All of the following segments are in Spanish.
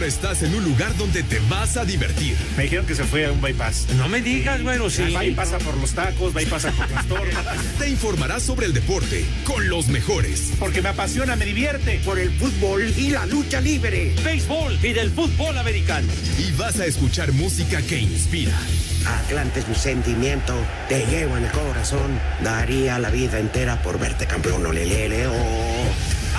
Ahora estás en un lugar donde te vas a divertir. Me dijeron que se fue a un bypass. No me digas, bueno, sí. Va y pasa por los tacos, va y pasa por las torres. Te informarás sobre el deporte con los mejores. Porque me apasiona, me divierte. Por el fútbol y la lucha libre. Béisbol y del fútbol americano. Y vas a escuchar música que inspira. Atlante es mi sentimiento, te llevo en el corazón. Daría la vida entera por verte campeón, olelele, oh.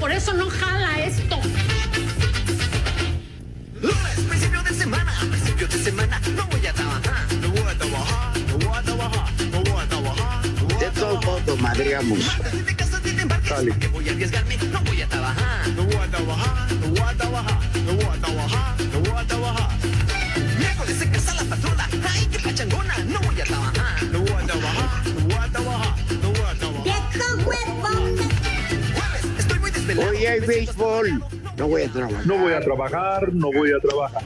Por eso no jala esto. Lunes, principio de semana, principio de semana, no voy a trabajar, no voy a trabajar, no voy a trabajar, no voy a trabajar, no voy De a todo modo, madreamos. Que voy a No voy a trabajar. No voy a trabajar, no voy a trabajar.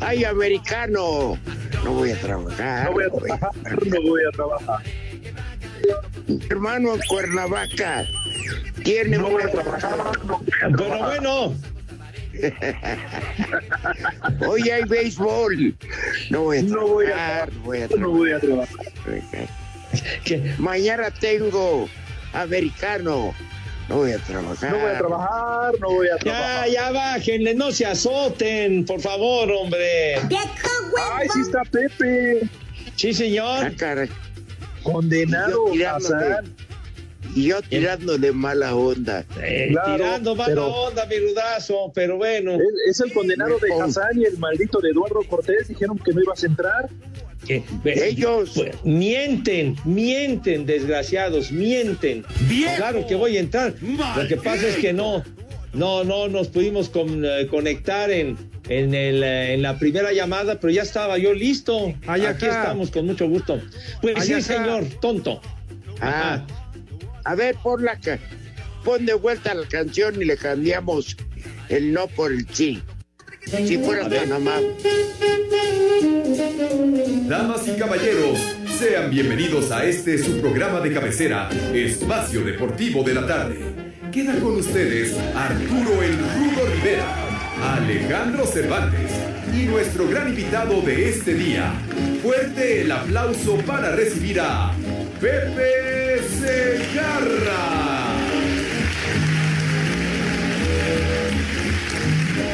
Hay americano. No voy a trabajar. No voy a trabajar, no voy a trabajar. Hermano en Cuernavaca. Tiene No voy a una- trabajar, no voy a Pero trabajar. bueno, Hoy hay béisbol. No voy a No voy a trabajar. No voy a No voy a trabajar. trabajar. que Mañana tengo americano. No voy a trabajar. No voy a trabajar, no voy a ya, trabajar. ya bájenle, no se azoten, por favor, hombre. ¡Viejo Ay, sí está Pepe. Sí, Ah, señor. caray. Condenado Hassan. Y yo tirándole mala onda. Eh, Claro, tirando mala pero- onda, mi rudazo, pero bueno. Es, es el condenado de. Hassan y el maldito de Eduardo Cortés. Dijeron que no ibas a entrar. que- Ellos. pues, mienten, mienten, desgraciados, mienten. Claro que voy a entrar. Lo que pasa es que no, no, no nos pudimos con- eh, conectar en, en, el, eh, en la primera llamada, pero ya estaba yo listo. Ay, Aquí acá. estamos con mucho gusto. Pues Ay, sí, acá. señor, tonto. Ah, a ver, pon la ca- pon de vuelta la canción y le cambiamos el no por el sí. Si fuera tan amable. Damas y caballeros, sean bienvenidos a este su programa de cabecera, Espacio Deportivo de la Tarde. Queda con ustedes Arturo El Rudo Rivera, Alejandro Cervantes y nuestro gran invitado de este día. Fuerte el aplauso para recibir a Pepe Segarra.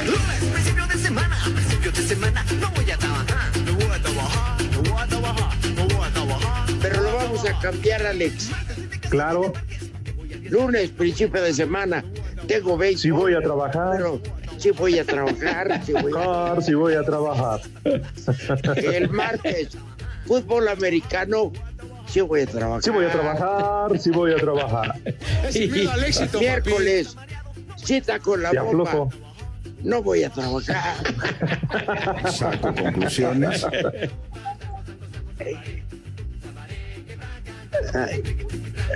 Lunes, principio de semana, principio de semana, no voy a trabajar, no voy a trabajar, no voy a trabajar, no voy a trabajar. Pero lo vamos a cambiar, Alex. Claro, Lunes, principio de semana, tengo béisbol. sí voy a trabajar. Pero sí voy a trabajar. sí voy a- Car, sí voy a trabajar. El martes, fútbol americano, sí voy a trabajar. Sí voy a trabajar, sí voy a trabajar. Miércoles, cita con la aflojo. No voy a trabajar. Saco conclusiones. Ay,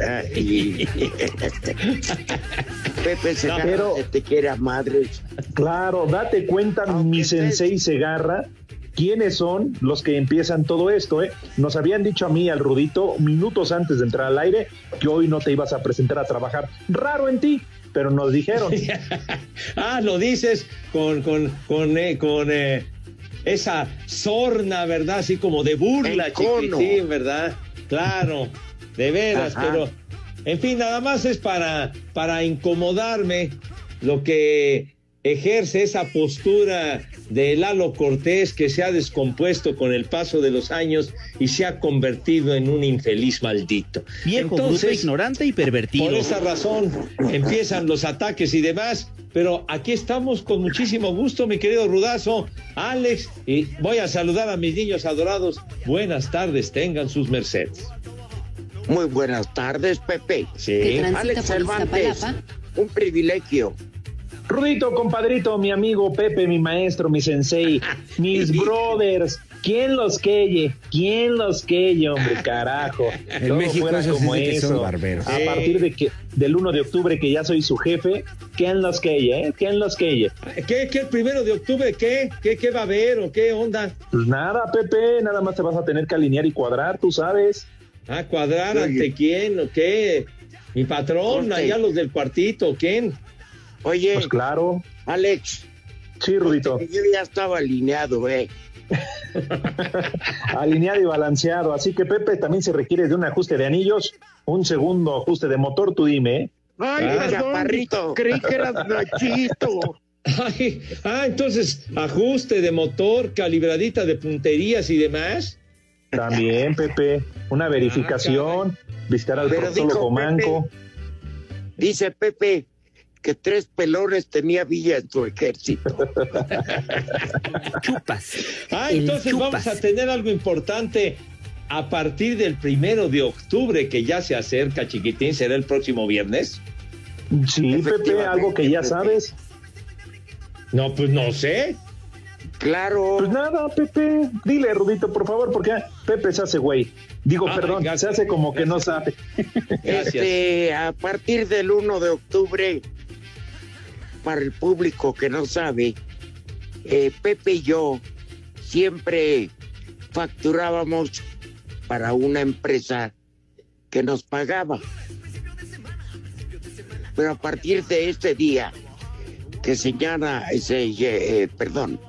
ay. Pepe se Pero- te quiere a madres. Claro, date cuenta, Aunque mi sensei Segarra, quiénes son los que empiezan todo esto. ¿eh? Nos habían dicho a mí, al Rudito, minutos antes de entrar al aire, que hoy no te ibas a presentar a trabajar. Raro en ti, pero nos dijeron. ah, lo dices con, con, con, eh, con eh, esa sorna, ¿verdad? Así como de burla, chiquitín, ¿verdad? Claro, de veras, Ajá. pero en fin, nada más es para, para incomodarme lo que ejerce esa postura de Lalo Cortés que se ha descompuesto con el paso de los años y se ha convertido en un infeliz maldito. Viejo, bruto, ignorante y pervertido. Por esa razón empiezan los ataques y demás, pero aquí estamos con muchísimo gusto, mi querido Rudazo, Alex, y voy a saludar a mis niños adorados. Buenas tardes, tengan sus mercedes. Muy buenas tardes, Pepe. Sí. Alex Cervantes, un privilegio. Rudito, compadrito, mi amigo Pepe, mi maestro, mi sensei, mis brothers. ¿Quién los queye? ¿Quién los queye, hombre, carajo? En Todo México fuera eso como de que son eso. barberos. A partir de que del 1 de octubre que ya soy su jefe, ¿quién los queye, eh? ¿Quién los queye? ¿Qué, qué el primero de octubre? ¿Qué? ¿Qué, qué va a haber o qué onda? Pues nada, Pepe, nada más te vas a tener que alinear y cuadrar, tú sabes. ¿A cuadrar ante quién o qué? Mi patrón, allá los del cuartito, ¿quién? Oye, Pues claro. Alex, Sí, Rudito. yo ya estaba alineado, ¿eh? alineado y balanceado. Así que Pepe también se requiere de un ajuste de anillos, un segundo ajuste de motor, tú dime, ¿eh? Ay, Ah. chaparrito, creí que eras Nachito. Ay, ah, entonces, ajuste de motor, calibradita de punterías y demás. También, Pepe, una verificación, visitar al Pero proctólogo dijo manco. Dice Pepe que tres pelones tenía Villa en su ejército. Chupas. Ah, entonces chupas. vamos a tener algo importante a partir del primero de octubre, que ya se acerca, chiquitín, será el próximo viernes. Sí, Pepe, algo que ya Pepe. sabes. No, pues no sé. Claro. Pues nada, Pepe, dile, Rudito, por favor, porque Pepe se hace güey. Digo, Ah, perdón, gracias. se hace como que no sabe. Gracias. Este, a partir del 1 de octubre, para el público que no sabe, eh, Pepe y yo siempre facturábamos para una empresa que nos pagaba. Pero a partir de este día, que señala ese, eh, perdón,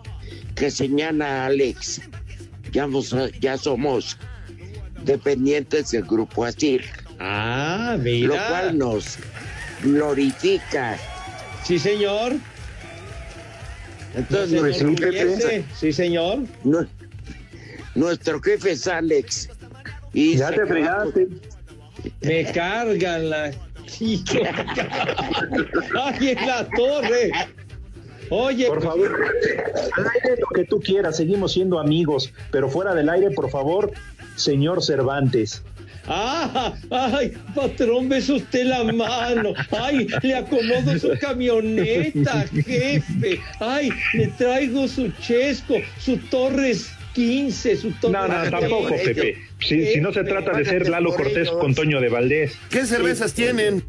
que señala Alex, ya, vos- ya somos dependientes del grupo ASIR Ah, mira. lo cual nos glorifica. Sí, señor. Entonces, Nos nuestro, jefe, enorgullece. Sí, señor. nu- nuestro jefe es Alex. Y Ya te fregaste. Me cargan la. Ay, en la torre. Oye, Por pues, favor, al aire lo que tú quieras, seguimos siendo amigos, pero fuera del aire, por favor, señor Cervantes. Ah, ay, patrón, besa usted la mano. Ay, le acomodo su camioneta, jefe. Ay, le traigo su chesco, su Torres 15, su Torres No, no, tampoco. Pepe. Si, si no se trata de ser Lalo Cortés con Toño de Valdés. ¿Qué cervezas tienen?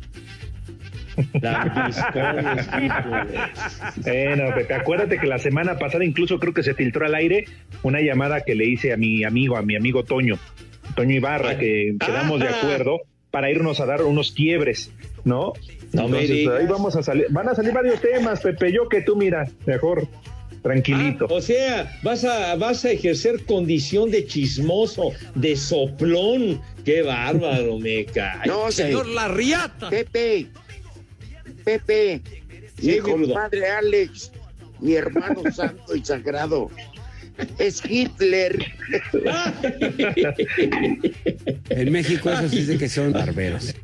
Bueno, Pepe, acuérdate que la semana pasada incluso creo que se filtró al aire una llamada que le hice a mi amigo, a mi amigo Toño, Toño Ibarra, que quedamos de Ah. acuerdo para irnos a dar unos quiebres, ¿no? No Entonces, ahí vamos a salir, van a salir varios temas, Pepe, yo que tú mira, mejor, tranquilito. Ah, o sea, vas a, vas a ejercer condición de chismoso, de soplón. Qué bárbaro, me cae. No, señor La riata. Pepe, Pepe, Sí, mi compadre Alex, mi hermano santo y sagrado, es Hitler. En México eso sí de que son barberos.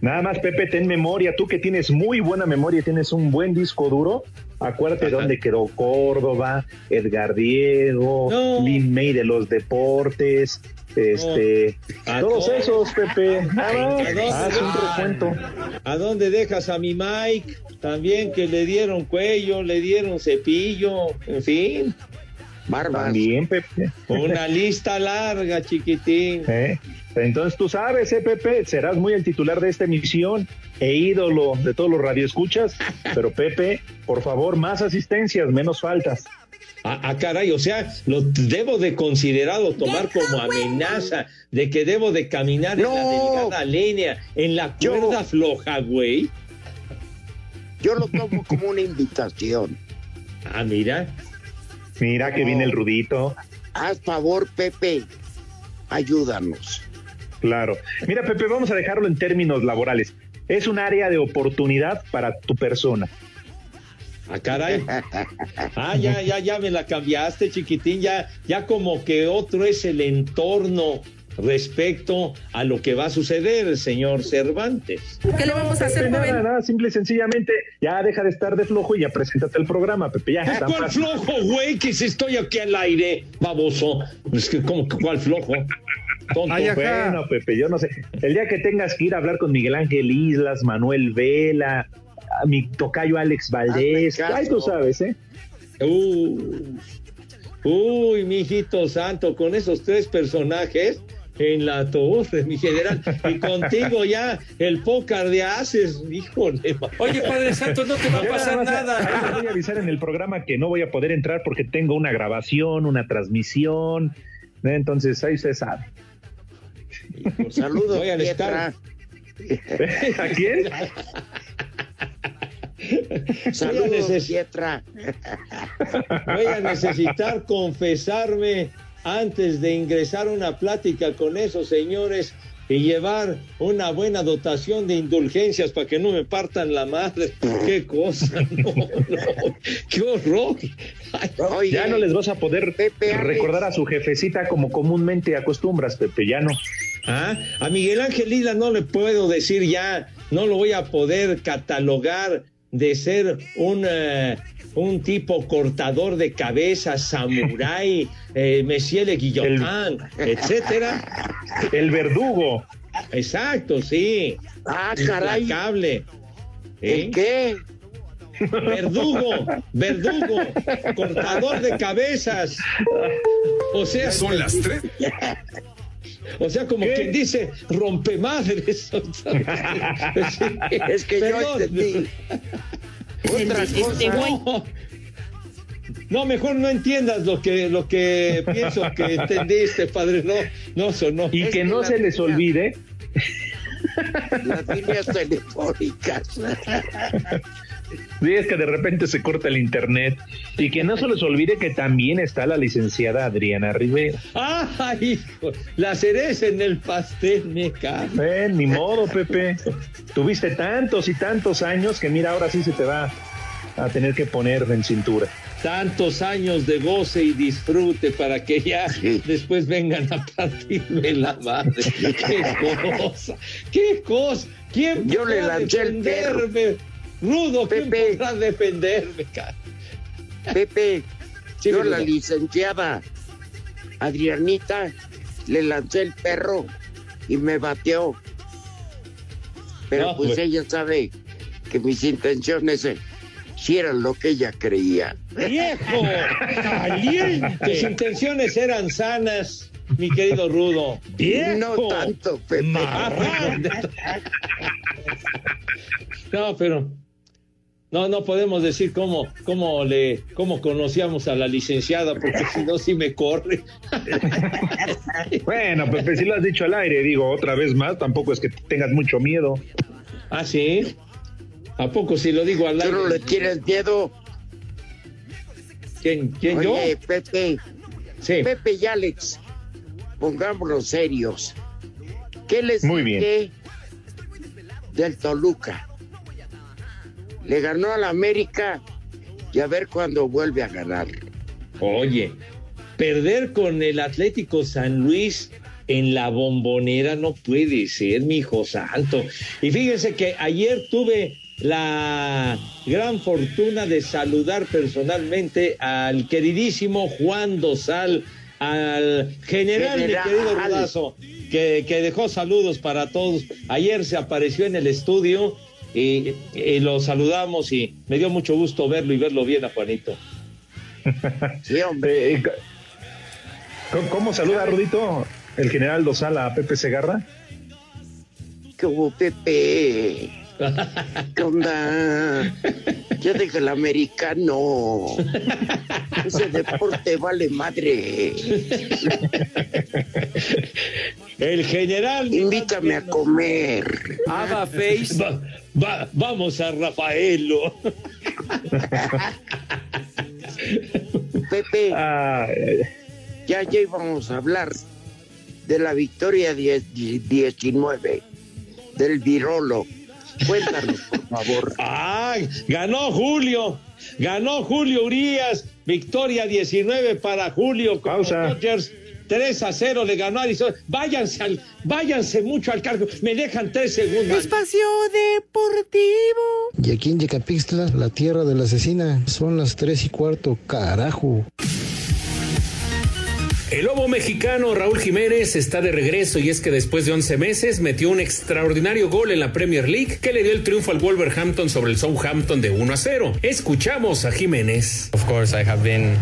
Nada más, Pepe, ten memoria, tú que tienes muy buena memoria, tienes un buen disco duro, acuérdate dónde quedó Córdoba, Edgar Diego, No. Lin May de los deportes, este, ¿A todos esos, Pepe, haz un recuento. ¿A dónde dejas a mi Mike? También que le dieron cuello, le dieron cepillo, en fin, Barbas. También, Pepe. una lista larga, chiquitín. ¿Eh? Entonces tú sabes, eh, Pepe, serás muy el titular de esta emisión e ídolo de todos los radioescuchas, pero Pepe, por favor, más asistencias, menos faltas. Ah, ah, caray, o sea, lo debo de considerar o tomar como amenaza de que debo de caminar en la delicada línea, en la Yo- cuerda floja, güey. Yo lo tomo como una invitación. Ah, mira. Mira que viene el Rudito. Haz favor, Pepe. Ayúdanos. Claro. Mira, Pepe, vamos a dejarlo en términos laborales. Es un área de oportunidad para tu persona. Ah, caray. Ah, ya, ya, ya me la cambiaste, chiquitín. Ya, ya como que otro es el entorno respecto a lo que va a suceder, señor Cervantes. ¿Qué le vamos a hacer, Nada, joven? nada, simple y sencillamente, ya deja de estar de flojo y ya preséntate el programa, Pepe. Ya, Ah, ¿Cuál fácil. flojo, güey? Que si estoy aquí al aire, baboso. Es que, ¿cómo, que ¿cuál flojo? Tonto. Ay, bueno, Pepe, yo no sé. El día que tengas que ir a hablar con Miguel Ángel Islas, Manuel Vela, a mi tocayo Alex Valdés, Hazme caso. ay, tú sabes, ¿eh? Uh, uy, mijito santo, con esos tres personajes en la torre, mi general. Y contigo ya el pócar de haces, híjole. Oye, Padre Santo, no te va a pasar nada ahí nada. voy a avisar en el programa que no voy a poder entrar porque tengo una grabación, una transmisión. Entonces, ahí usted sabe. Saludos, Voy a Pietra. ¿A quién? Saludos, neces- Pietra. Voy a necesitar confesarme antes de ingresar una plática con esos señores y llevar una buena dotación de indulgencias para que no me partan la madre. Qué cosa, no, no, qué horror. Ay, Oye, Ya no les vas a poder Pepe, recordar a su jefecita como comúnmente acostumbras, Pepe, ya no. Ah, a Miguel Ángel Isla no le puedo decir ya, no lo voy a poder catalogar de ser un, eh, un tipo cortador de cabezas, samurái, eh, Messier le Guillotin, etcétera. El verdugo. Exacto, sí. Ah, caray. Implacable. ¿El ¿Eh? qué? Verdugo, verdugo, cortador de cabezas. O sea, Son las tres. O sea, como quien dice, rompemadres. Es que yo entendí. Otra cosa. No, no, mejor no entiendas lo que, lo que pienso que entendiste, padre. No, no, sonó. Y Es que no se les olvide Las líneas telefónicas. Sí, es que de repente se corta el internet y que no se les olvide que también está la licenciada Adriana Rivera. ¡Ay, hijo! La cereza en el pastel, me cago. Eh, ni modo, Pepe. Tuviste tantos y tantos años que mira, ahora sí se te va a tener que poner en cintura. Tantos años de goce y disfrute para que ya Sí. después vengan a partirme la madre. ¡Qué cosa! ¡Qué cosa! ¿Quién Yo le lancé el perro. Rudo, ¿quién Pepe. podrá defenderme, cara? Pepe, Sí, yo la rudo. licenciada Adrianita le lancé el perro y me bateó. Pero No, pues pues. ella sabe que mis intenciones eh, sí eran lo que ella creía. ¡Viejo! ¡Caliente! Tus intenciones eran sanas, mi querido Rudo. ¡Viejo! No tanto, Pepe. No, pero no, no podemos decir cómo, cómo le, cómo conocíamos a la licenciada, porque si no, sí me corre. Bueno, Pepe, si lo has dicho al aire, digo otra vez más, tampoco es que tengas mucho miedo. ¿Ah, sí? ¿A poco si lo digo al ¿Tú no le aire? tienes miedo? ¿Quién, quién yo? Oye, Pepe, Sí. Pepe y Alex, pongámonos serios. ¿Qué les Muy bien. del Toluca? Le ganó al América y a ver cuándo vuelve a ganar. Oye, perder con el Atlético San Luis en la bombonera no puede ser, mi hijo santo. Y fíjense que ayer tuve la gran fortuna de saludar personalmente al queridísimo Juan Dosal, al general, General. mi querido Rodazo, que, que dejó saludos para todos. Ayer se apareció en el estudio y, y lo saludamos y me dio mucho gusto verlo y verlo bien a Juanito. Sí, hombre. Eh, ¿cómo, cómo saluda, Rudito, el general Dosal a Pepe Segarra? Hubo Pepe. ¿Qué onda? Ya deja el americano. Ese deporte vale madre. El general. Invítame a comer. Ava Face. Va- va- vamos a Rafaelo. Pepe, ya, ya íbamos a hablar de la victoria 10 19 del Virolo. Cuéntanos, por favor. Ah, ganó Julio. Ganó Julio Urias. Victoria 19 para Julio. Dodgers. 3 a 0 le ganó a Arizona. Váyanse, al, váyanse mucho al cargo. Me dejan 3 segundos. Espacio Deportivo. Y aquí en Yecapixtla, la tierra de la asesina, son las tres y cuarto, carajo. El lobo mexicano Raúl Jiménez está de regreso y es que después de 11 meses metió un extraordinario gol en la Premier League que le dio el triunfo al Wolverhampton sobre el Southampton de 1 a 0. Escuchamos a Jiménez. Of course, I have been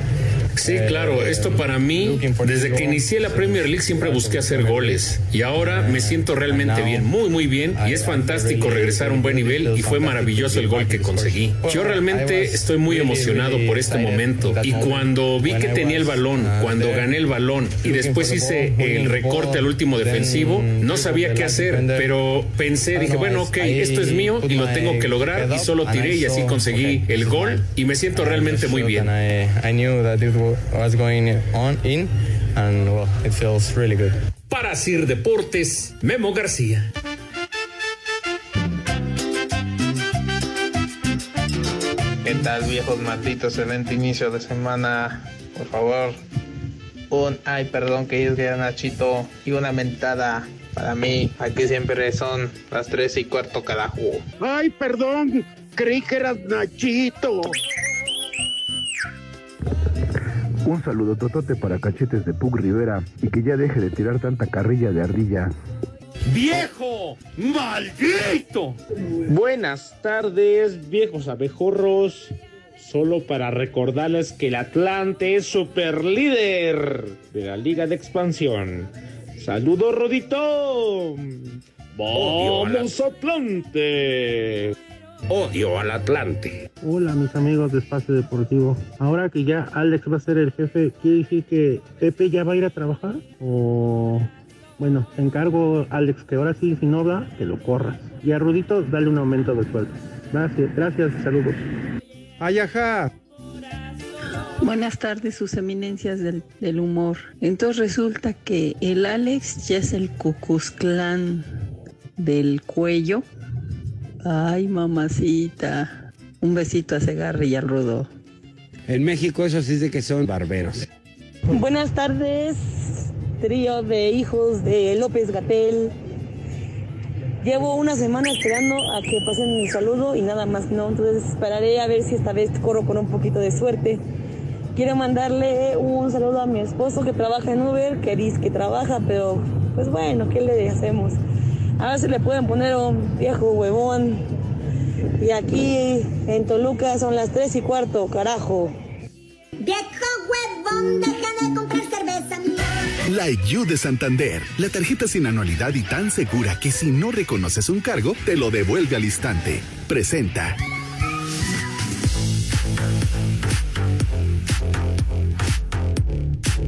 Sí, claro, esto para mí, desde que inicié la Premier League siempre busqué hacer goles. Y ahora me siento realmente bien, muy muy bien. Y es fantástico regresar a un buen nivel y fue maravilloso el gol que conseguí. Yo realmente estoy muy emocionado por este momento. y cuando vi que tenía el balón, cuando gané el balón y después hice el recorte al último defensivo, no sabía qué hacer, pero pensé, dije, bueno, ok, esto es mío y lo tengo que lograr y solo tiré y así conseguí el gol y me siento realmente muy bien. Was going on in, and well, it feels really good. Para Sir Deportes, Memo García. ¿Qué tal viejos malditos? Excelente inicio de semana. Por favor, un ay perdón que es a Nachito y una mentada para mí. Aquí siempre son las tres y cuarto carajo. Ay, perdón. Creí que eras Nachito. Un saludo totote para cachetes de Pug Rivera y que ya deje de tirar tanta carrilla de ardilla. ¡Viejo! ¡Maldito! Buenas tardes, viejos abejorros. Solo para recordarles que el Atlante es super líder de la Liga de Expansión. ¡Saludos, Rodito! ¡Vamos, Atlante! Odio al Atlante. Hola mis amigos de Espacio Deportivo. Ahora que ya Alex va a ser el jefe, ¿quiere decir que Pepe ya va a ir a trabajar? O bueno, te encargo Alex que ahora sí, si no va, que lo corras. Y a Rudito dale un aumento de sueldo. Gracias, gracias, saludos. Ayaja. Buenas tardes, sus eminencias del, del humor. Entonces resulta que el Alex ya es el Cucuzclán del cuello. Ay, mamacita. Un besito a Segarra y al Rudo. En México eso sí es de que son barberos. Buenas tardes, trío de hijos de López Gatel. Llevo una semana esperando a que pasen mi saludo y nada más no, entonces esperaré a ver si esta vez corro con un poquito de suerte. Quiero mandarle un saludo a mi esposo que trabaja en Uber, que dice que trabaja, pero pues bueno, ¿qué le hacemos? A ver si le pueden poner un viejo huevón. Y aquí en Toluca son las tres y cuarto, carajo. Viejo huevón, deja de comprar cerveza. Like You de Santander, la tarjeta sin anualidad y tan segura que si no reconoces un cargo, te lo devuelve al instante. Presenta.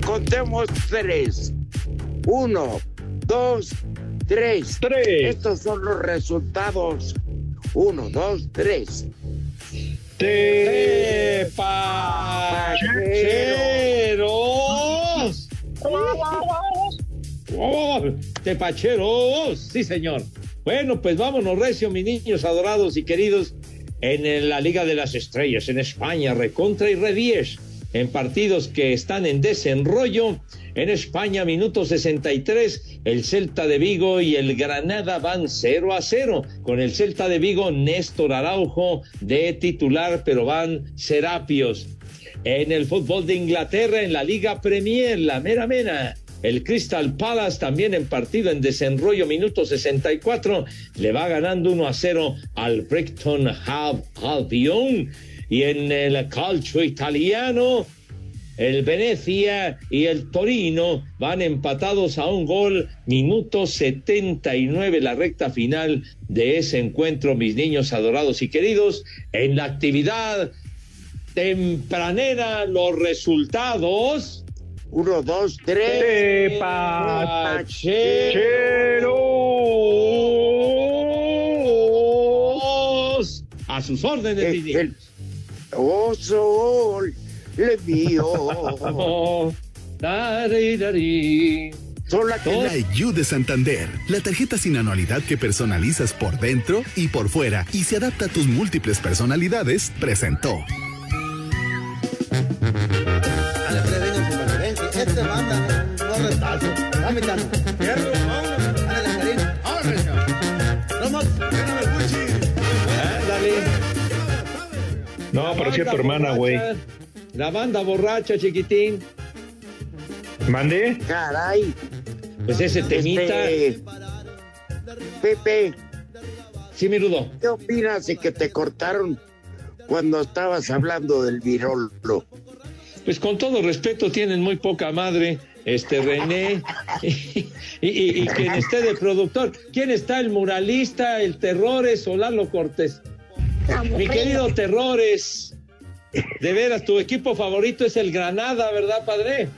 Contemos tres. Uno, dos, tres. Estos son los resultados. Uno, dos, tres. ¡Tepacheros! ¡Oh! ¡Tepacheros! Sí, señor. Bueno, pues vámonos, recio, mis niños adorados y queridos, en la Liga de las Estrellas, en España, recontra y redies, en partidos que están en desenrollo. En España, minuto 63, el Celta de Vigo y el Granada van 0 a 0. Con el Celta de Vigo, Néstor Araujo de titular, pero van Serapios. En el fútbol de Inglaterra, en la Liga Premier, la mera mera. El Crystal Palace también en partido en desenrollo, minuto 64, le va ganando 1 a 0 al Brighton Hove Albion. Y en el calcio italiano, el Venecia y el Torino van empatados a un gol, minuto 79, la recta final de ese encuentro, mis niños adorados y queridos, en la actividad tempranera, los resultados. Uno, dos, tres. Pacheros. A sus órdenes, el, el, Oh, sol, le mío. Dari, dari. La You de Santander, la tarjeta sin anualidad que personalizas por dentro y por fuera y se adapta a tus múltiples personalidades, presentó. Este banda, no retazo. Dame No, parecía tu hermana, güey. La banda borracha, chiquitín. ¿Mande? Caray. Pues ese temita. Este... Pepe. Sí, mi rudo. ¿Qué opinas de que te cortaron cuando estabas hablando del virolo? Pues con todo respeto, tienen muy poca madre. Este René y, y, y, quien esté de productor. ¿Quién está? El muralista, el Terrores o Lalo Cortés. Mi querido Terrores, de veras, tu equipo favorito es el Granada, ¿verdad, padre?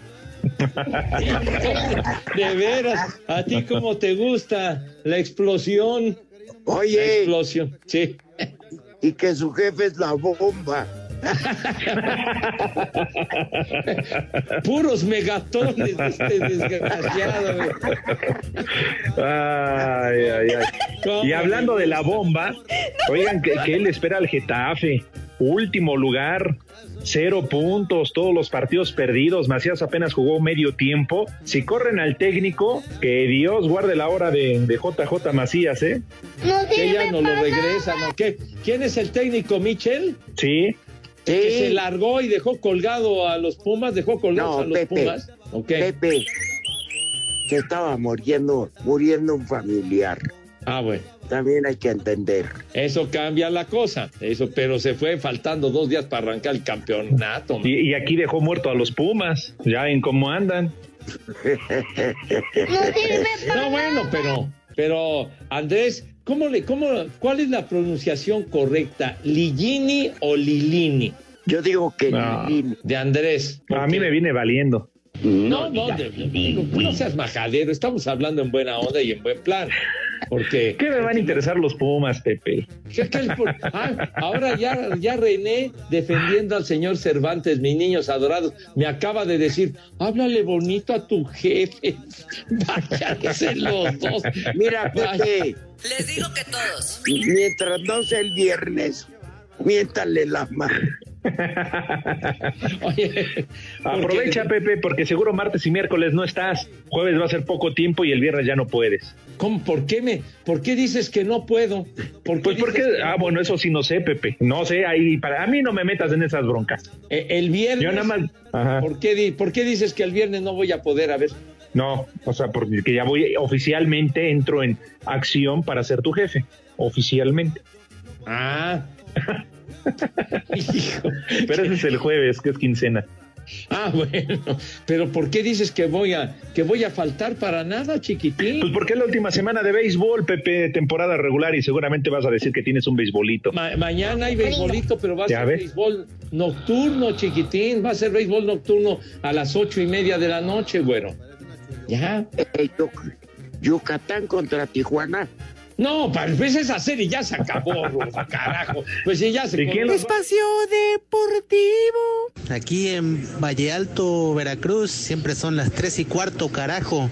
De veras, a ti cómo te gusta la explosión. Oye, la explosión, sí. Y que su jefe es la bomba. Puros megatones de este desgraciado. Ay, ay, ay. Y hablando de la bomba, oigan que, que él espera al Getafe. Último lugar, cero puntos, todos los partidos perdidos. Macías apenas jugó medio tiempo. Si corren al técnico, que Dios guarde la hora de, de JJ Macías, ¿eh? No que ya no lo regresan, ¿no? ¿Qué? ¿Quién es el técnico, Michel? Sí. Sí. Que se largó y dejó colgado a los Pumas, dejó colgado no, a los Pepe, Pumas. Okay. Pepe, que estaba muriendo, muriendo un familiar. Ah, bueno. También hay que entender. Eso cambia la cosa, eso, pero se fue faltando dos días para arrancar el campeonato. Y, y, aquí dejó muerto a los Pumas, ya en cómo andan. no, bueno, pero, pero Andrés, ¿cómo le, cómo, ¿cuál es la pronunciación correcta? ¿Ligini o Lilini? Yo digo que no. Lilini. De Andrés. A mí me viene valiendo. No, no, de, de, no seas majadero, estamos hablando en buena onda y en buen plan. Porque. ¿Qué me van a interesar los Pumas, Pepe? ¿Qué, qué, ah, ahora ya, ya René defendiendo al señor Cervantes, mis niños adorados, me acaba de decir: háblale bonito a tu jefe. Váyanse los dos. Mira, Pepe. Les digo que todos. Mientras no sea el viernes, miéntale la mano. Oye, Aprovecha, porque... Pepe, porque seguro martes y miércoles no estás. Jueves va a ser poco tiempo y el viernes ya no puedes. ¿Cómo? ¿Por qué me? ¿Por qué dices que no puedo? ¿Por qué pues porque, que... ah, bueno, eso sí no sé, Pepe. No sé, ahí para a mí no me metas en esas broncas. Eh, el viernes. Yo nada más. Ajá. ¿por qué, ¿Por qué dices que el viernes no voy a poder? A ver. No, o sea, porque ya voy oficialmente entro en acción para ser tu jefe, oficialmente. Ah. Hijo, pero ese es el jueves, que es quincena. Ah, bueno, pero ¿por qué dices que voy a que voy a faltar para nada, chiquitín? Pues porque es la última semana de béisbol, Pepe, temporada regular y seguramente vas a decir que tienes un béisbolito. Ma mañana hay béisbolito, pero va a ser ves? béisbol nocturno, chiquitín, va a ser béisbol nocturno a las ocho y media de la noche, güero. Ya. Eh, Yucatán contra Tijuana. No, pues esa serie ya se acabó, Rufa, carajo. Pues ya se acabó. Espacio Deportivo. Aquí en Valle Alto, Veracruz, siempre son las tres y cuarto, carajo.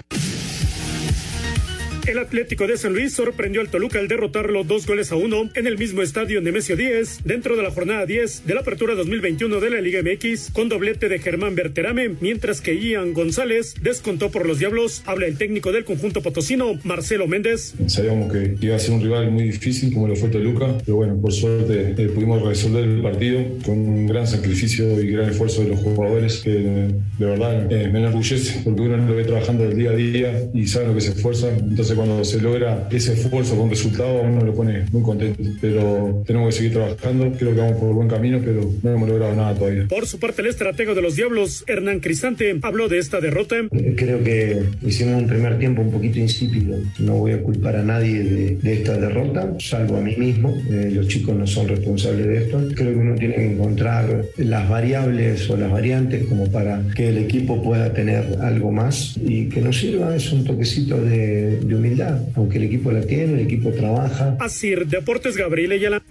El Atlético de San Luis sorprendió al Toluca al derrotarlo dos goles a uno en el mismo estadio Nemesio 10 dentro de la jornada 10 de la apertura 2021 de la Liga MX con doblete de Germán Berterame, mientras que Ian González descontó por los Diablos. Habla el técnico del conjunto potosino, Marcelo Méndez. Sabíamos que iba a ser un rival muy difícil como lo fue Toluca, pero bueno, por suerte eh, pudimos resolver el partido con un gran sacrificio y gran esfuerzo de los jugadores que de verdad eh, me enorgullece porque uno lo ve trabajando del día a día y sabe lo que se esfuerza. Entonces cuando se logra ese esfuerzo con resultado, a uno lo pone muy contento. Pero tenemos que seguir trabajando, creo que vamos por buen camino, pero no hemos logrado nada todavía. Por su parte, el estratego de los Diablos, Hernán Cristante, habló de esta derrota. Creo que hicimos un primer tiempo un poquito insípido. No voy a culpar a nadie de, esta derrota, salvo a mí mismo. Eh, los chicos no son responsables de esto. Creo que uno tiene que encontrar las variables o las variantes como para que el equipo pueda tener algo más y que nos sirva es un toquecito de, de humildad. Aunque el equipo la tiene, el equipo trabaja. Así, Deportes Gabriel Ayala.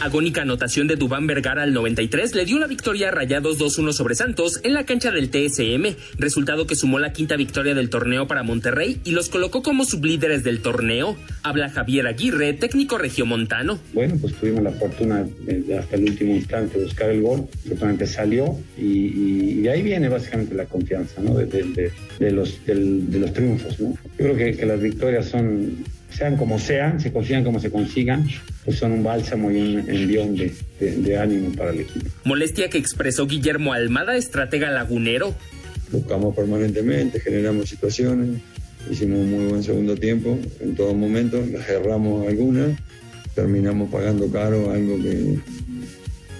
Agónica anotación de Dubán Vergara al 93 le dio la victoria a Rayados 2-1 sobre Santos en la cancha del TSM, resultado que sumó la quinta victoria del torneo para Monterrey y los colocó como sublíderes del torneo. Habla Javier Aguirre, técnico regiomontano. Bueno, pues tuvimos la fortuna de hasta el último instante buscar el gol, totalmente salió y, ahí viene básicamente la confianza ¿no? de, los, de los triunfos. ¿no? Yo creo que, que las victorias son sean como sean, se consigan como se consigan, pues son un bálsamo y un envión de, ánimo para el equipo. Molestia que expresó Guillermo Almada, estratega lagunero. Buscamos permanentemente, generamos situaciones, hicimos un muy buen segundo tiempo en todo momento, las erramos algunas, terminamos pagando caro algo que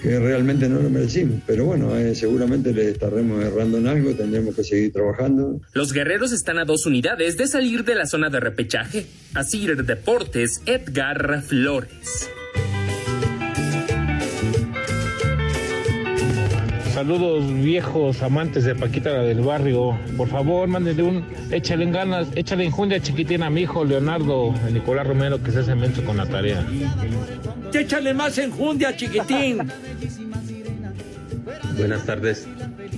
realmente no lo merecimos. Pero bueno, eh, seguramente le estaremos errando en algo, tendremos que seguir trabajando. Los guerreros están a dos unidades de salir de la zona de repechaje. Así Deportes, Edgar Flores. Saludos viejos amantes de Paquita la del barrio. Por favor, mándenle un échale en ganas, échale enjundia chiquitina a mi hijo Leonardo, Nicolás Romero, que se hace menso con la tarea. Échale más enjundia, chiquitín. Buenas tardes,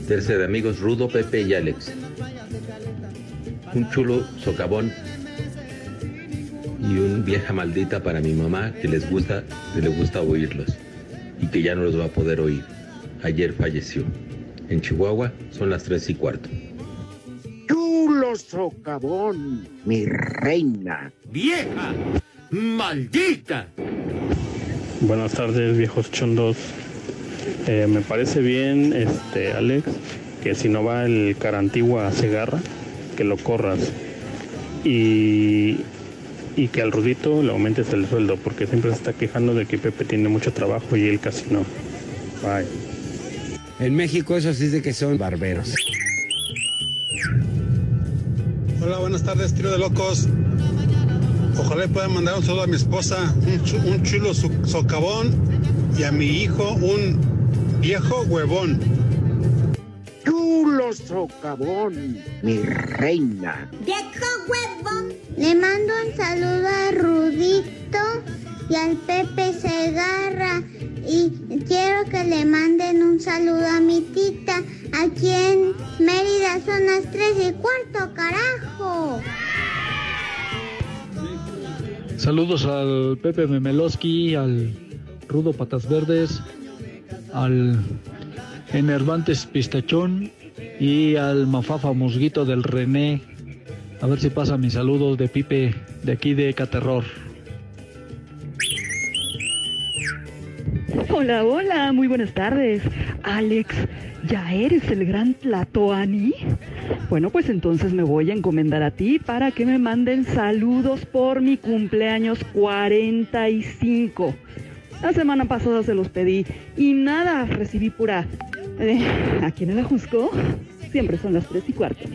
tercer de amigos Rudo, Pepe y Alex. Un chulo socavón y un vieja maldita para mi mamá que les gusta, que le gusta oírlos y que ya no los va a poder oír ayer falleció. En Chihuahua son las tres y cuarto. Chulo socavón, mi reina. ¡Vieja! ¡Maldita! Buenas tardes, viejos chondos. Eh, me parece bien, este, Alex, que si no va el cara antigua a Segarra, que lo corras. Y, y que al Rudito le aumentes el sueldo, porque siempre se está quejando de que Pepe tiene mucho trabajo y él casi no. Bye. En México eso sí de que son barberos. Hola, buenas tardes, tiro de locos. Ojalá puedan mandar un saludo a mi esposa, un, chulo socavón, y a mi hijo un viejo huevón. Chulo socavón, mi reina. Viejo huevón. Le mando un saludo a Rudito y al Pepe Segarra y quiero que le manden un saludo a mi tita. Aquí en Mérida son las tres y cuarto, carajo. Saludos al Pepe Memeloski, al Rudo Patas Verdes, al Enervantes Pistachón y al Mafafa Musguito del René. A ver si pasa mis saludos de Pipe de aquí de Caterror. Hola, hola, muy buenas tardes. Alex, ¿ya eres el gran Tlatoani? Bueno, pues entonces me voy a encomendar a ti para que me manden saludos por mi cumpleaños 45. La semana pasada se los pedí y nada, recibí pura... Eh, ¿A quién la juzgó? Siempre son las tres y cuarto.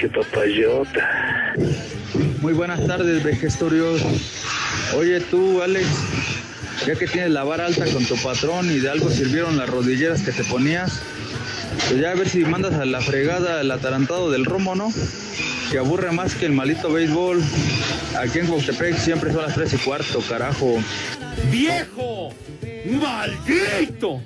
Qué papayota. Muy buenas tardes, vejestorios. Oye tú, Alex, ya que tienes la vara alta con tu patrón y de algo sirvieron las rodilleras que te ponías, pues ya a ver si mandas a la fregada el atarantado del romo, ¿no? Que aburre más que el malito béisbol. Aquí en Guautepec siempre son las tres y cuarto, carajo. ¡Viejo! ¡Maldito!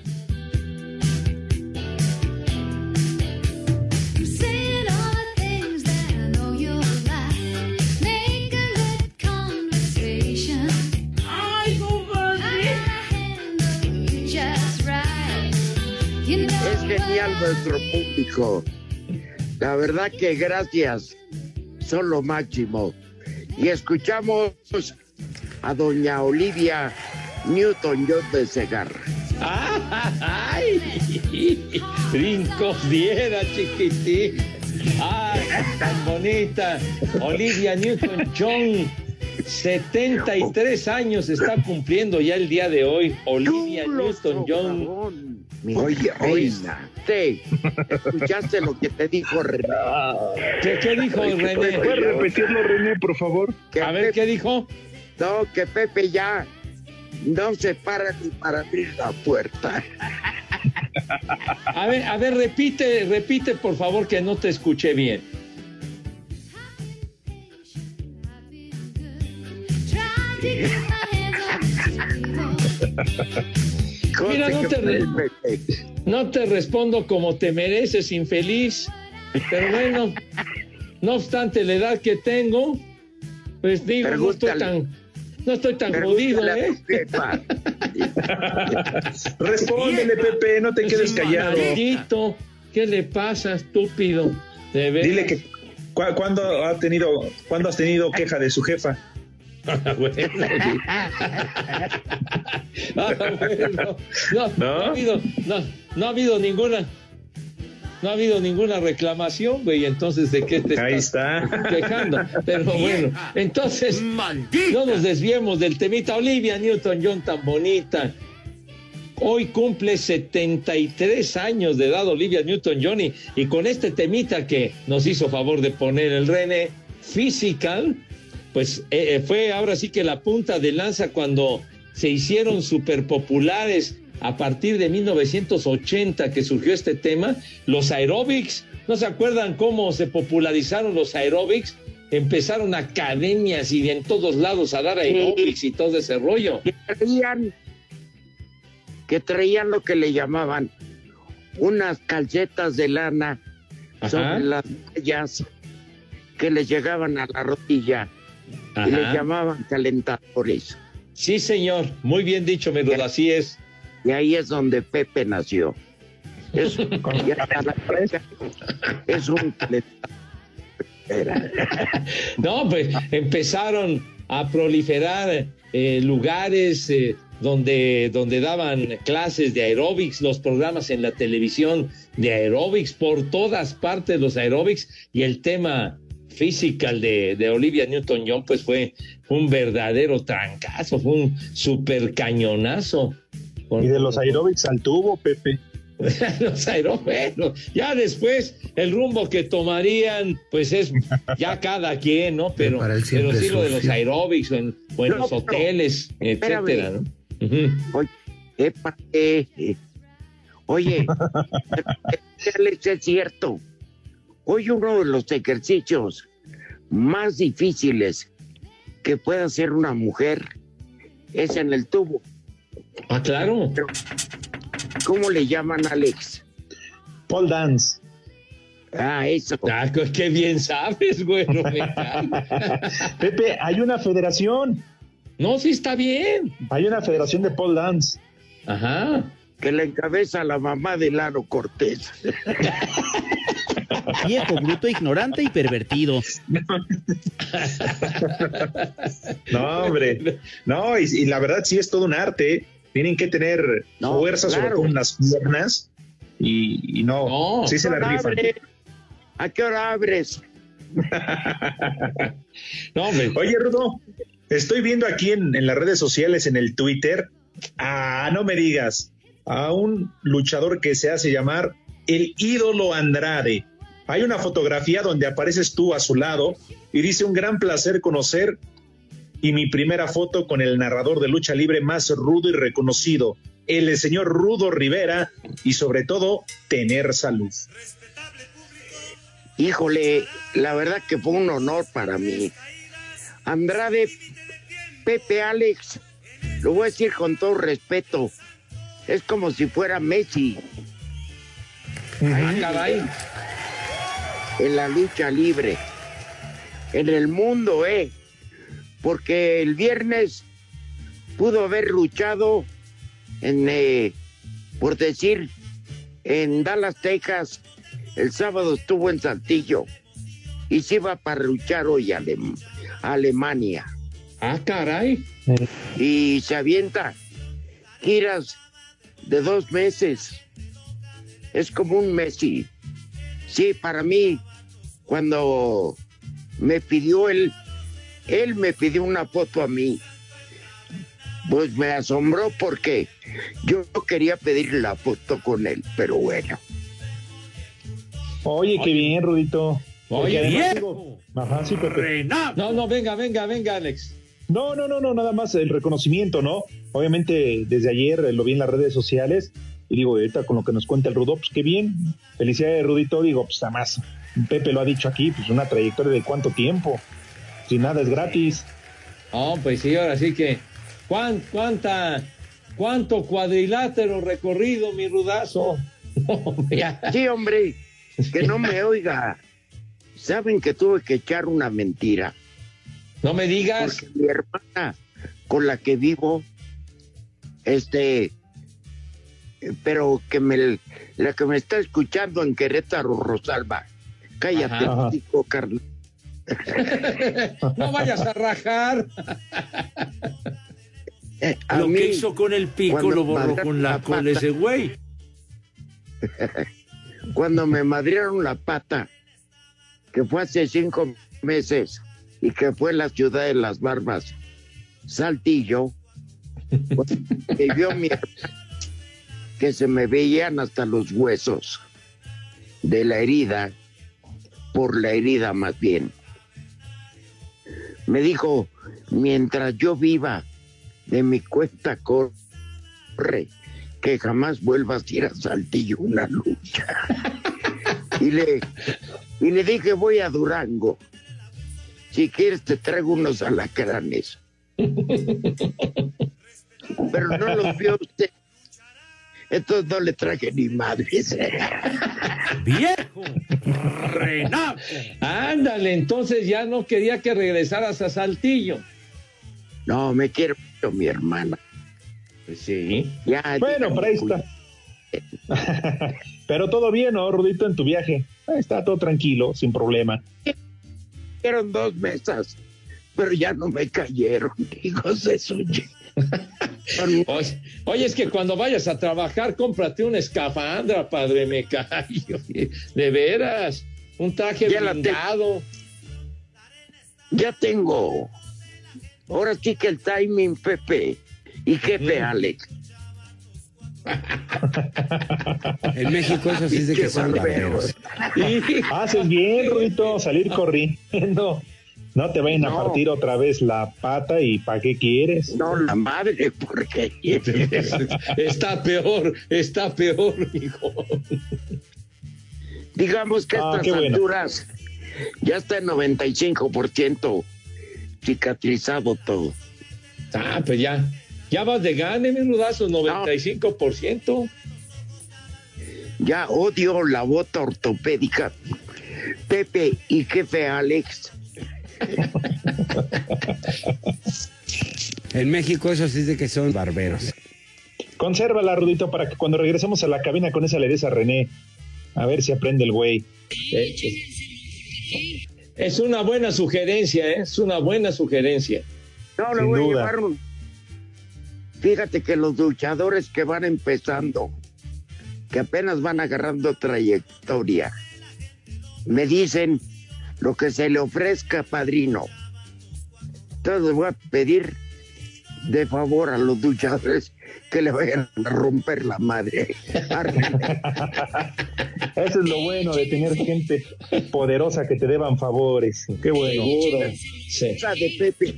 Nuestro público. La verdad que gracias son lo máximo. Y escuchamos a doña Olivia Newton John de Segarra. ¡Ay! Brincos diera, chiquitín. ¡Ay, tan bonita! Olivia Newton-John, 73 años está cumpliendo ya el día de hoy. Olivia Newton-John. Oye, reina. ¿Escuchaste lo que te dijo René? ¿Qué, qué dijo René? ¿Puedes repetirlo, René, por favor? A ver, ¿qué dijo? No, que Pepe ya no se para ni para abrir la puerta. A ver, a ver, repite, repite, por favor, que no te escuché bien. Mira, no te, no te respondo como te mereces, infeliz. Pero bueno, no obstante la edad que tengo, pues digo, no estoy tan, no estoy tan jodido, ¿eh? Respóndele, Pepe, no te quedes callado. Maldito, ¿qué le pasa, estúpido? Dile que ¿cu- ¿cuándo, ha tenido, ¿cuándo has tenido queja de su jefa? Bueno. Ah, bueno. No, no ha habido, no, no ha habido ninguna. No ha habido ninguna reclamación, güey. Entonces, ¿de qué te Ahí estás está. quejando? Pero bueno, entonces, no nos desviemos del temita. Olivia Newton-John, tan bonita. Hoy cumple 73 años de edad Olivia Newton-John y, y con este temita que nos hizo favor de poner el René Physical, pues eh, eh, fue ahora sí que la punta de lanza cuando se hicieron súper populares a partir de 1980 que surgió este tema, los aeróbics. ¿No se acuerdan cómo se popularizaron los aeróbics? Empezaron academias y en todos lados a dar aeróbics y todo ese rollo. que traían, que traían lo que le llamaban unas calcetas de lana Ajá. sobre las mallas que les llegaban a la rodilla y les llamaban calentadores. Sí, señor. Muy bien dicho, mi Rudo, así es. Y ahí es donde Pepe nació. Es, es un calentador. No, pues empezaron a proliferar eh, lugares eh, donde, donde daban clases de aeróbics, los programas en la televisión de aeróbics, por todas partes los aeróbics, y el tema physical de, de Olivia Newton-John, pues fue un verdadero trancazo, fue un super cañonazo. Y de los aeróbics al tubo, Pepe. los aeróbics. Ya después el rumbo que tomarían, pues es ya cada quien, ¿no? Pero, pero sí lo de los aeróbics o en, o en No, los pero, hoteles, etcétera, ¿no? Oye, epa, eh, eh. Oye, es cierto. Hoy uno de los ejercicios más difíciles que puede hacer una mujer es en el tubo. Ah, claro. ¿Cómo le llaman, Alex? Paul dance. Ah, eso. Ah, qué- qué bien sabes, güey. no me encanta. Pepe, hay una federación. No, sí está bien. Hay una federación de pole dance. Ajá. Que le encabeza la mamá de Laro Cortés. Viejo, bruto, ignorante y pervertido. No, hombre. No, y, y la verdad sí es todo un arte. Tienen que tener No, fuerza sobre claro. todo en las piernas. Y, y no, No. sí se la ¿A qué hora rifan. ¿A qué hora abres? No, hombre. Oye, Rudo, estoy viendo aquí en, en las redes sociales, en el Twitter, ah, no me digas, a un luchador que se hace llamar el ídolo Andrade. Hay una fotografía donde apareces tú a su lado y dice un gran placer conocer y mi primera foto con el narrador de lucha libre más rudo y reconocido, el señor Rudo Rivera y sobre todo tener salud. Híjole, la verdad que fue un honor para mí. Andrade, Pepe Alex, lo voy a decir con todo respeto, es como si fuera Messi Ah, caray. En la lucha libre, en el mundo, ¿eh? Porque el viernes pudo haber luchado en, eh, por decir, en Dallas, Texas, el sábado estuvo en Saltillo. y se iba para luchar hoy a, Alemania. Ah, caray. Y se avienta giras de dos meses. Es como un Messi. Sí, para mí, cuando me pidió él, él me pidió una foto a mí. Pues me asombró porque yo quería pedir la foto con él, pero bueno. Oye, qué bien, Rudito. Oye, bien. Ajá, sí, Pepe. No, no, venga, venga, venga, Alex. No, no, no, no, nada más el reconocimiento, ¿no? Obviamente desde ayer lo vi en las redes sociales y digo, ahorita con lo que nos cuenta el Rudo, pues qué bien. Felicidades, Rudito, digo, pues además, Pepe lo ha dicho aquí, pues una trayectoria de cuánto tiempo. Si nada es gratis. Oh, pues sí, ahora sí que. ¿Cuánta, cuánto cuadrilátero recorrido, mi rudazo? sí, hombre, que no me oiga. Saben que tuve que echar una mentira. No me digas. Porque mi hermana con la que vivo, este, pero que me, la que me está escuchando en Querétaro, Rosalba, cállate, chico, carnal. no vayas a rajar. Eh, lo que hizo con el pico lo borró con la, con ese güey. cuando me madrieron la pata, que fue hace cinco meses y que fue la ciudad de las barbas, Saltillo, que vio mi que se me veían hasta los huesos de la herida, por la herida más bien. Me dijo, mientras yo viva de mi cuenta corre, que jamás vuelvas a ir a Saltillo una lucha. y, le, y le dije, voy a Durango. Si quieres te traigo unos alacranes. Pero no los vio usted. Entonces no le traje ni madres. ¡Viejo! ¡Renato! Ándale, entonces ya no quería que regresaras a Saltillo. No, me quiero mi hermana. Pues sí. Ya, bueno, pero ahí está. pero todo bien, ¿no, Rudito, en tu viaje? Está todo tranquilo, sin problema. Fueron dos mesas, pero ya no me cayeron, hijos de suyo. Oye, oye, es que cuando vayas a trabajar, cómprate una escafandra, padre, me callo. De veras, un traje ya blindado. Ya tengo. Ahora sí que el timing, Pepe. Y jefe, Alex. en México eso sí es de que son. Haces bien, Ruito, salir corriendo. No te vayan a partir otra vez la pata y ¿para qué quieres? No, la madre, porque está peor, está peor, hijo. Digamos que ah, estas alturas ya está en 95% cicatrizado todo. Ah, pues ya, ya vas de gane, mi rudazo, 95%. Ya odio la bota ortopédica. Pepe y jefe Alex en México eso sí de que son barberos. Consérvala, Rudito, para que cuando regresemos a la cabina con esa le des a René. A ver si aprende el güey. Es una buena sugerencia, ¿eh? es una buena sugerencia. No, le voy a llevar Fíjate que los luchadores que van empezando, que apenas van agarrando trayectoria, me dicen lo que se le ofrezca, padrino. Entonces voy a pedir de favor a los duchadores que le vayan a romper la madre. Eso es lo bueno de tener gente poderosa que te deban favores. Qué bueno. Cosa de Pepe.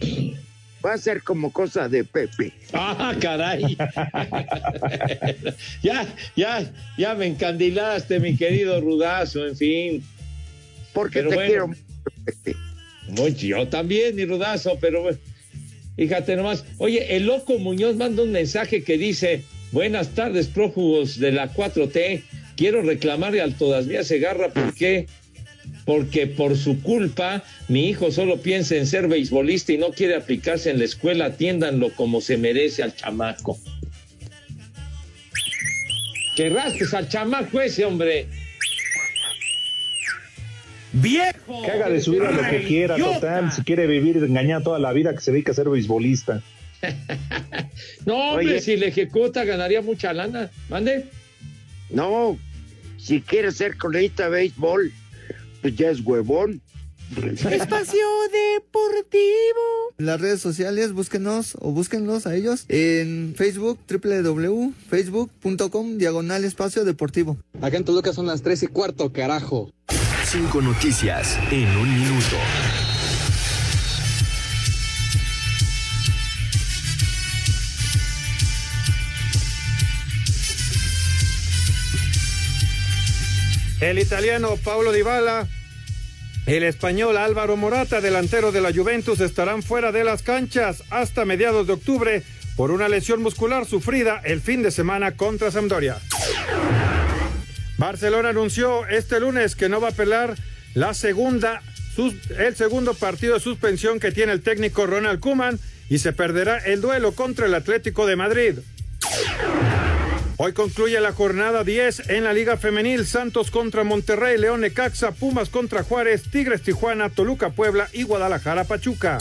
Va a ser como cosa de Pepe. Ah, caray. ya, ya, ya me encandilaste, mi querido Rudazo, en fin. Porque te quiero mucho. Yo también, mi rudazo, pero fíjate nomás. Oye, el loco Muñoz manda un mensaje que dice: Buenas tardes, prófugos de la 4T. Quiero reclamarle al Todas Mías Segarra por qué. Porque por su culpa mi hijo solo piensa en ser beisbolista y no quiere aplicarse en la escuela. Atiéndanlo como se merece al chamaco. Que rasques al chamaco ese, hombre. ¡Viejo! Que haga de su vida lo que quiera, total. Si quiere vivir engañado toda la vida, que se dedique a ser beisbolista. no, hombre, si le ejecuta, ganaría mucha lana. Mande. No, si quiere ser coleguita de béisbol, pues ya es huevón. Espacio Deportivo. Las redes sociales, búsquenos o búsquenlos a ellos en Facebook, www.facebook.com, diagonal espacio deportivo. Acá en Toluca son las tres y cuarto, carajo. Cinco noticias en un minuto. El italiano Paulo Dybala, el español Álvaro Morata, delantero de la Juventus, estarán fuera de las canchas hasta mediados de octubre por una lesión muscular sufrida el fin de semana contra Sampdoria. Barcelona anunció este lunes que no va a apelar la segunda, el segundo partido de suspensión que tiene el técnico Ronald Kuman y se perderá el duelo contra el Atlético de Madrid. Hoy concluye la jornada 10 en la Liga Femenil. Santos contra Monterrey, León Necaxa, Pumas contra Juárez, Tigres Tijuana, Toluca Puebla y Guadalajara Pachuca.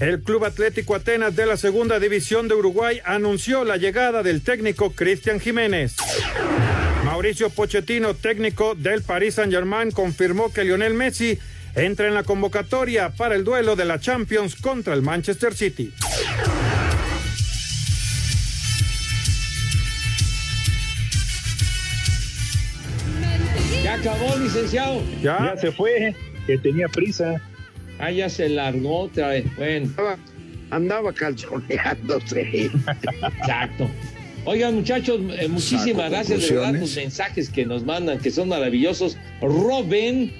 El Club Atlético Atenas de la Segunda División de Uruguay anunció la llegada del técnico Cristian Jiménez. Mauricio Pochettino, técnico del Paris Saint-Germain, confirmó que Lionel Messi entra en la convocatoria para el duelo de la Champions contra el Manchester City. Ya acabó, licenciado. Ya, se fue, que tenía prisa. Ah, ya se largó otra vez. Bueno. Andaba, calzoneándose. Exacto. Oigan, muchachos, eh, muchísimas gracias de verdad los mensajes que nos mandan, que son maravillosos. Robin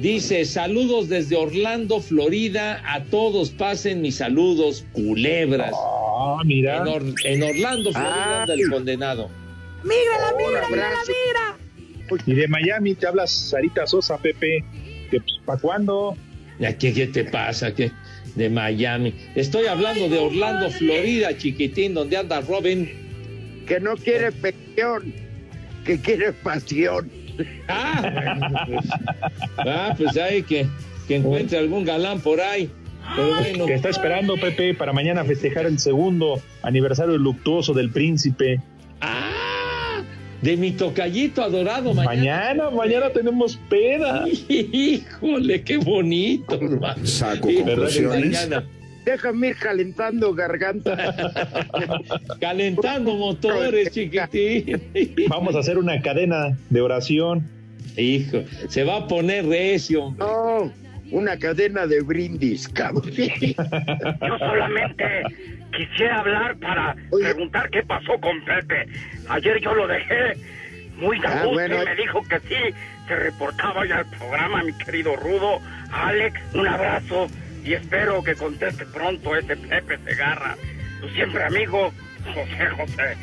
dice: Saludos desde Orlando, Florida. A todos pasen mis saludos, culebras. Ah, mira. En, Orlando, Florida, anda el condenado. Mírala, mira, mira, mira. Y de Miami te hablas Sarita Sosa, Pepe. Pues, ¿Para cuándo? ¿Qué, ¿Qué te pasa? ¿Qué? De Miami. Estoy hablando de Orlando, Florida, chiquitín, donde anda Robin que no quiere pasión, que quiere pasión. Ah, pues, ah, pues hay que, que encuentre algún galán por ahí. Pero bueno. Que está esperando, Pepe, para mañana festejar el segundo aniversario luctuoso del príncipe. ¡Ah! De mi tocallito adorado mañana. Mañana, mañana tenemos peda. Híjole, qué bonito, hermano. Saco mañana déjame ir calentando garganta. calentando motores, chiquitín. Vamos a hacer una cadena de oración. Hijo, se va a poner recio. No, una cadena de brindis, cabrón. Yo solamente quisiera hablar para preguntar qué pasó con Pepe. Ayer yo lo dejé muy de ah, y me dijo que sí, se reportaba ya al programa, mi querido Rudo. Alex, un abrazo y espero que conteste pronto ese Pepe Segarra, tu siempre amigo José José.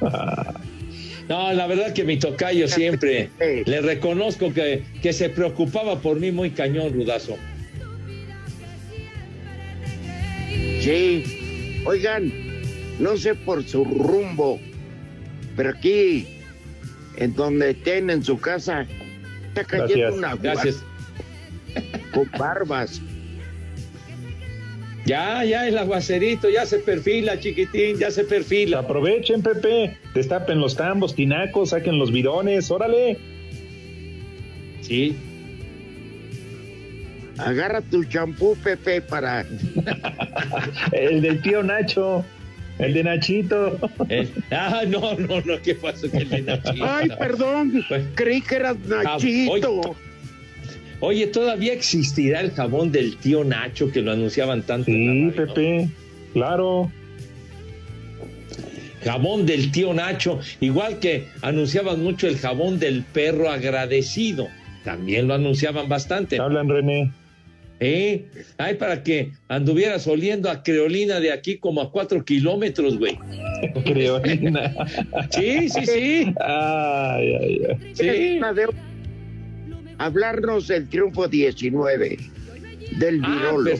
No, la verdad que mi tocayo siempre le reconozco que, que se preocupaba por mí muy cañón, Rudazo. Sí, oigan, no sé por su rumbo, pero aquí, en donde estén en su casa, está cayendo una Gracias. con barbas. Ya, ya el aguacerito, ya se perfila, chiquitín, ya se perfila. Aprovechen, Pepe, destapen los tambos, tinacos, saquen los bidones, órale. Sí. Agarra tu champú, Pepe, para. el del tío Nacho. El de Nachito. ah, no, no, no, ¿qué pasó con el de Nachito? Ay, perdón, pues, creí que eras ah, Nachito. Oye, ¿todavía existirá el jabón del tío Nacho que lo anunciaban tanto? Sí, Pepe, claro. Jabón del tío Nacho, igual que anunciaban mucho el jabón del perro agradecido. También lo anunciaban bastante. Hablan, René. ¿Eh? Ay, para que anduvieras oliendo a creolina de aquí como a cuatro kilómetros, güey. creolina. sí, sí, sí. Ay, ay, ay. Sí hablarnos del triunfo 19 del ah, Virolo.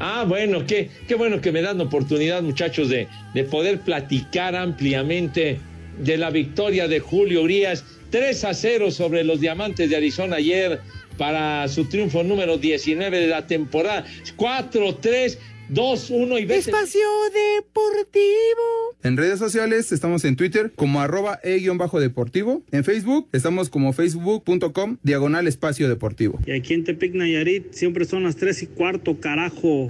Ah, bueno, qué, qué bueno que me dan oportunidad, muchachos, de, de poder platicar ampliamente de la victoria de Julio Urias. 3 a 0 sobre los Diamantes de Arizona ayer. para su triunfo número 19 de la temporada. 4-3. 2, 1 y vete. Espacio Deportivo. En redes sociales estamos en Twitter como arroba e-deportivo. En Facebook estamos como facebook.com diagonal espacio deportivo. Y aquí en Tepic Nayarit siempre son las 3 y cuarto, carajo.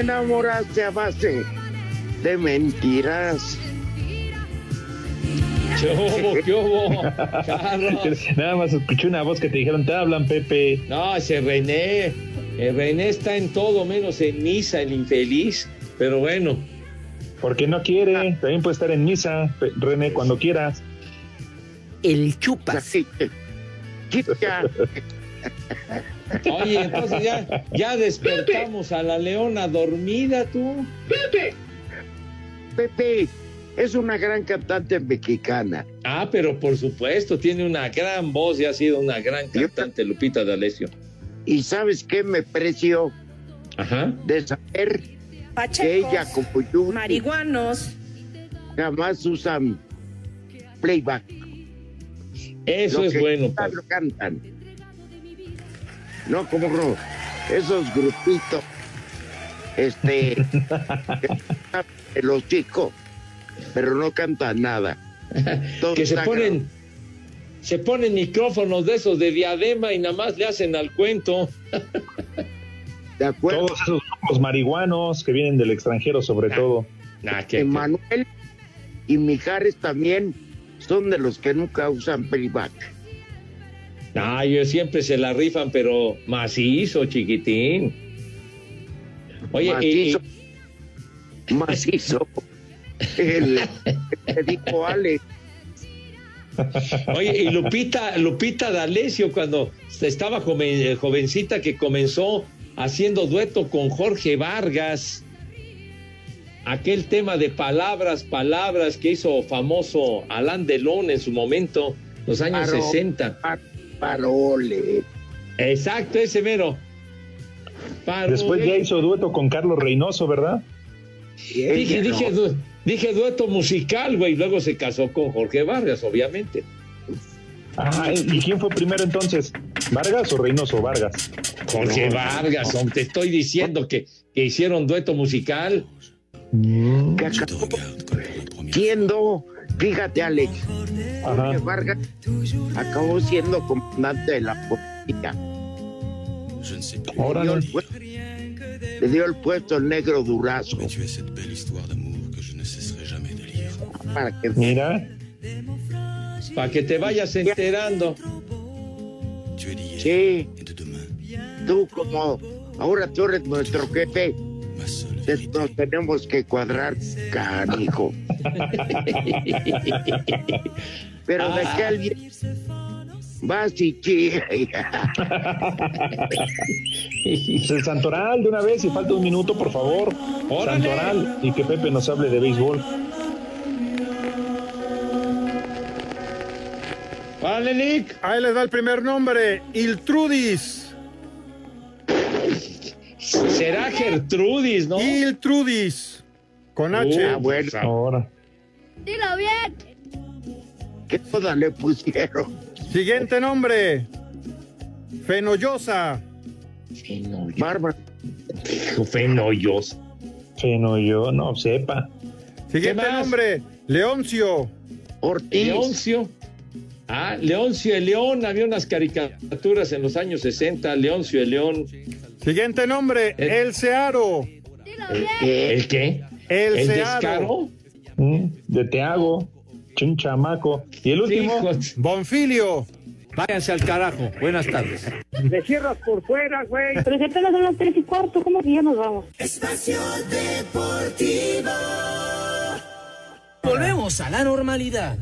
Enamoraste a base de mentiras. ¿Qué hubo? ¿Qué hubo? Carlos. Nada más escuché una voz que te dijeron, te hablan, Pepe. No, ese René. El René está en todo menos en misa, el infeliz. Pero bueno. Porque no quiere. También puede estar en misa, René, cuando quieras. El chupas. Oye, entonces ya, ya despertamos a la leona dormida, tú. Pepe. Pepe es una gran cantante mexicana. Ah, pero por supuesto, tiene una gran voz y ha sido una gran cantante, Lupita D'Alessio. ¿Y sabes qué me preció? Ajá. De saber que ella como yo marihuanos. jamás usan playback. Eso Lo es que bueno, cantan, lo cantan. No, como no. Esos grupitos, este, que los chicos, pero no cantan nada. Todo que se ponen, se ponen micrófonos de esos de diadema y nada más le hacen al cuento. De acuerdo. Todos esos grupos marihuanos que vienen del extranjero, sobre todo. Emanuel y Mijares también son de los que nunca usan playback. Ah, ellos siempre se la rifan, pero macizo, chiquitín. Oye, y- macizo, macizo. El, el dijo Ale. Oye, y Lupita, Lupita D'Alessio, cuando estaba joven- eh, jovencita, que comenzó haciendo dueto con Jorge Vargas, aquel tema de palabras, palabras que hizo famoso Alain Delon en su momento, los años Paro- 60. Parole. Exacto, ese mero. Parole. Después ya hizo dueto con Carlos Reynoso, ¿verdad? Dije, dije, du- dije dueto musical, güey, luego se casó con Jorge Vargas, obviamente. Ah, ¿y quién fue primero entonces? ¿Vargas o Reynoso? Vargas. Jorge Vargas, te estoy diciendo que, que hicieron dueto musical. Acabó siendo, fíjate Alex, Jorge Vargas acabó siendo comandante de la policía. Le dio, el puesto, le dio el puesto el negro Durazo. Para que Mira. Para que te vayas enterando. Sí. Tú como ahora tú eres nuestro jefe, nos tenemos que cuadrar, canijo. Pero de qué alguien vas y chiga. El Santoral de una vez y falta un minuto, por favor. Órale. Santoral y que Pepe nos hable de béisbol. Vale, Nick. Ahí les da el primer nombre, Iltrudis. Será Gertrudis, ¿no? Iltrudis. Con H. Ah, bueno. Ahora. Dilo bien. ¿Qué toda le pusieron? Siguiente nombre. Fenollosa. Bárbara. Fenollos. Fenollo, no sepa. Siguiente nombre. Leoncio. Ortiz. Leoncio. Ah, Leoncio el León. Había unas caricaturas en los años 60. Leoncio el León. Siguiente nombre. El Searo. ¿El qué? El, ¿El descaro? Mm, De Teago, un chamaco. Y el último. Bonfilio. Váyanse al carajo. Buenas tardes. Le cierras por fuera, güey. Pero si apenas son las tres y cuarto, ¿cómo que ya nos vamos? Espacio Deportivo. Volvemos a la normalidad.